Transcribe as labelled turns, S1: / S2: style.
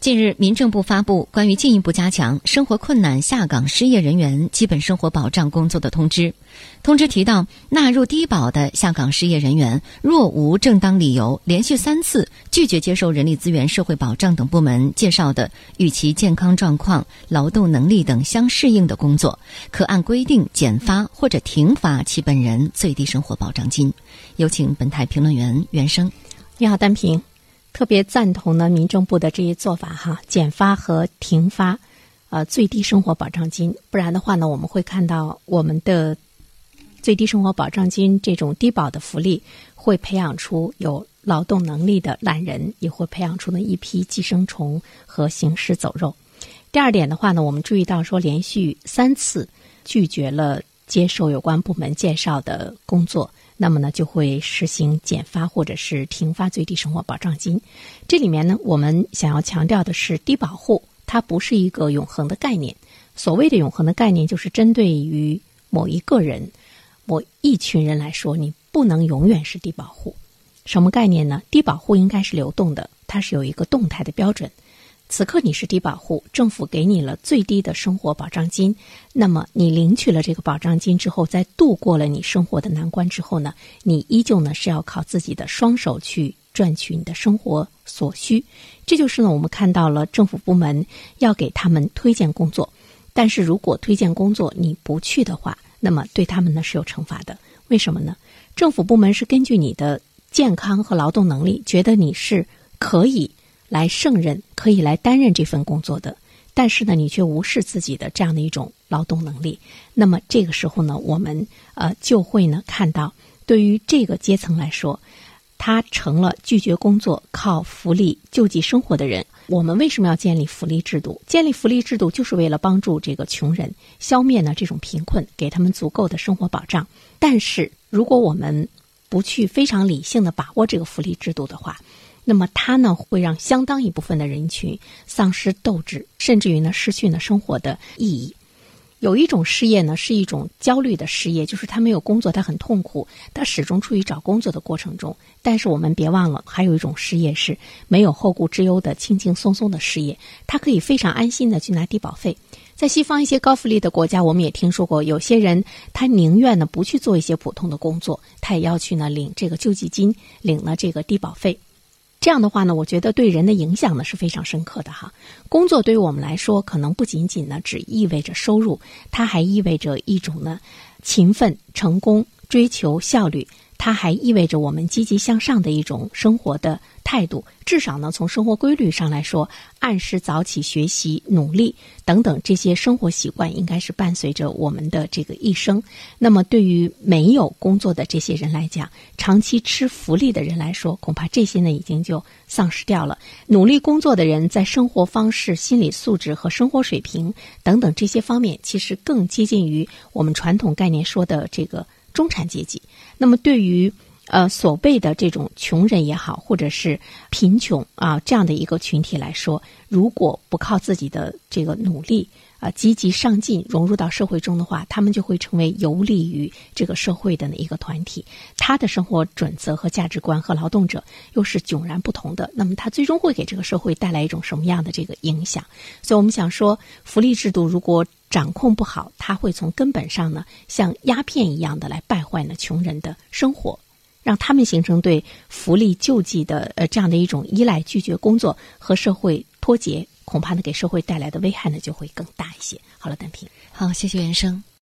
S1: 近日，民政部发布关于进一步加强生活困难下岗失业人员基本生活保障工作的通知。通知提到，纳入低保的下岗失业人员，若无正当理由，连续三次拒绝接受人力资源社会保障等部门介绍的与其健康状况、劳动能力等相适应的工作，可按规定减发或者停发其本人最低生活保障金。有请本台评论员袁生。
S2: 你好，单平。特别赞同呢，民政部的这一做法哈，减发和停发，呃，最低生活保障金。不然的话呢，我们会看到我们的最低生活保障金这种低保的福利，会培养出有劳动能力的懒人，也会培养出呢一批寄生虫和行尸走肉。第二点的话呢，我们注意到说，连续三次拒绝了接受有关部门介绍的工作。那么呢，就会实行减发或者是停发最低生活保障金。这里面呢，我们想要强调的是，低保户它不是一个永恒的概念。所谓的永恒的概念，就是针对于某一个人、某一群人来说，你不能永远是低保户。什么概念呢？低保户应该是流动的，它是有一个动态的标准。此刻你是低保户，政府给你了最低的生活保障金，那么你领取了这个保障金之后，在度过了你生活的难关之后呢，你依旧呢是要靠自己的双手去赚取你的生活所需。这就是呢我们看到了政府部门要给他们推荐工作，但是如果推荐工作你不去的话，那么对他们呢是有惩罚的。为什么呢？政府部门是根据你的健康和劳动能力，觉得你是可以。来胜任可以来担任这份工作的，但是呢，你却无视自己的这样的一种劳动能力。那么这个时候呢，我们呃就会呢看到，对于这个阶层来说，他成了拒绝工作、靠福利救济生活的人。我们为什么要建立福利制度？建立福利制度就是为了帮助这个穷人消灭呢这种贫困，给他们足够的生活保障。但是如果我们不去非常理性的把握这个福利制度的话，那么它呢，会让相当一部分的人群丧失斗志，甚至于呢，失去了生活的意义。有一种失业呢，是一种焦虑的失业，就是他没有工作，他很痛苦，他始终处于找工作的过程中。但是我们别忘了，还有一种失业是没有后顾之忧的、轻轻松松的失业，他可以非常安心的去拿低保费。在西方一些高福利的国家，我们也听说过，有些人他宁愿呢不去做一些普通的工作，他也要去呢领这个救济金，领了这个低保费。这样的话呢，我觉得对人的影响呢是非常深刻的哈。工作对于我们来说，可能不仅仅呢只意味着收入，它还意味着一种呢勤奋、成功、追求效率。它还意味着我们积极向上的一种生活的态度。至少呢，从生活规律上来说，按时早起、学习、努力等等这些生活习惯，应该是伴随着我们的这个一生。那么，对于没有工作的这些人来讲，长期吃福利的人来说，恐怕这些呢已经就丧失掉了。努力工作的人，在生活方式、心理素质和生活水平等等这些方面，其实更接近于我们传统概念说的这个。中产阶级，那么对于呃所谓的这种穷人也好，或者是贫穷啊这样的一个群体来说，如果不靠自己的这个努力啊积极上进，融入到社会中的话，他们就会成为游利于这个社会的一个团体。他的生活准则和价值观和劳动者又是迥然不同的。那么他最终会给这个社会带来一种什么样的这个影响？所以我们想说，福利制度如果。掌控不好，它会从根本上呢，像鸦片一样的来败坏呢穷人的生活，让他们形成对福利救济的呃这样的一种依赖，拒绝工作和社会脱节，恐怕呢给社会带来的危害呢就会更大一些。好了，单平，
S1: 好，谢谢袁生。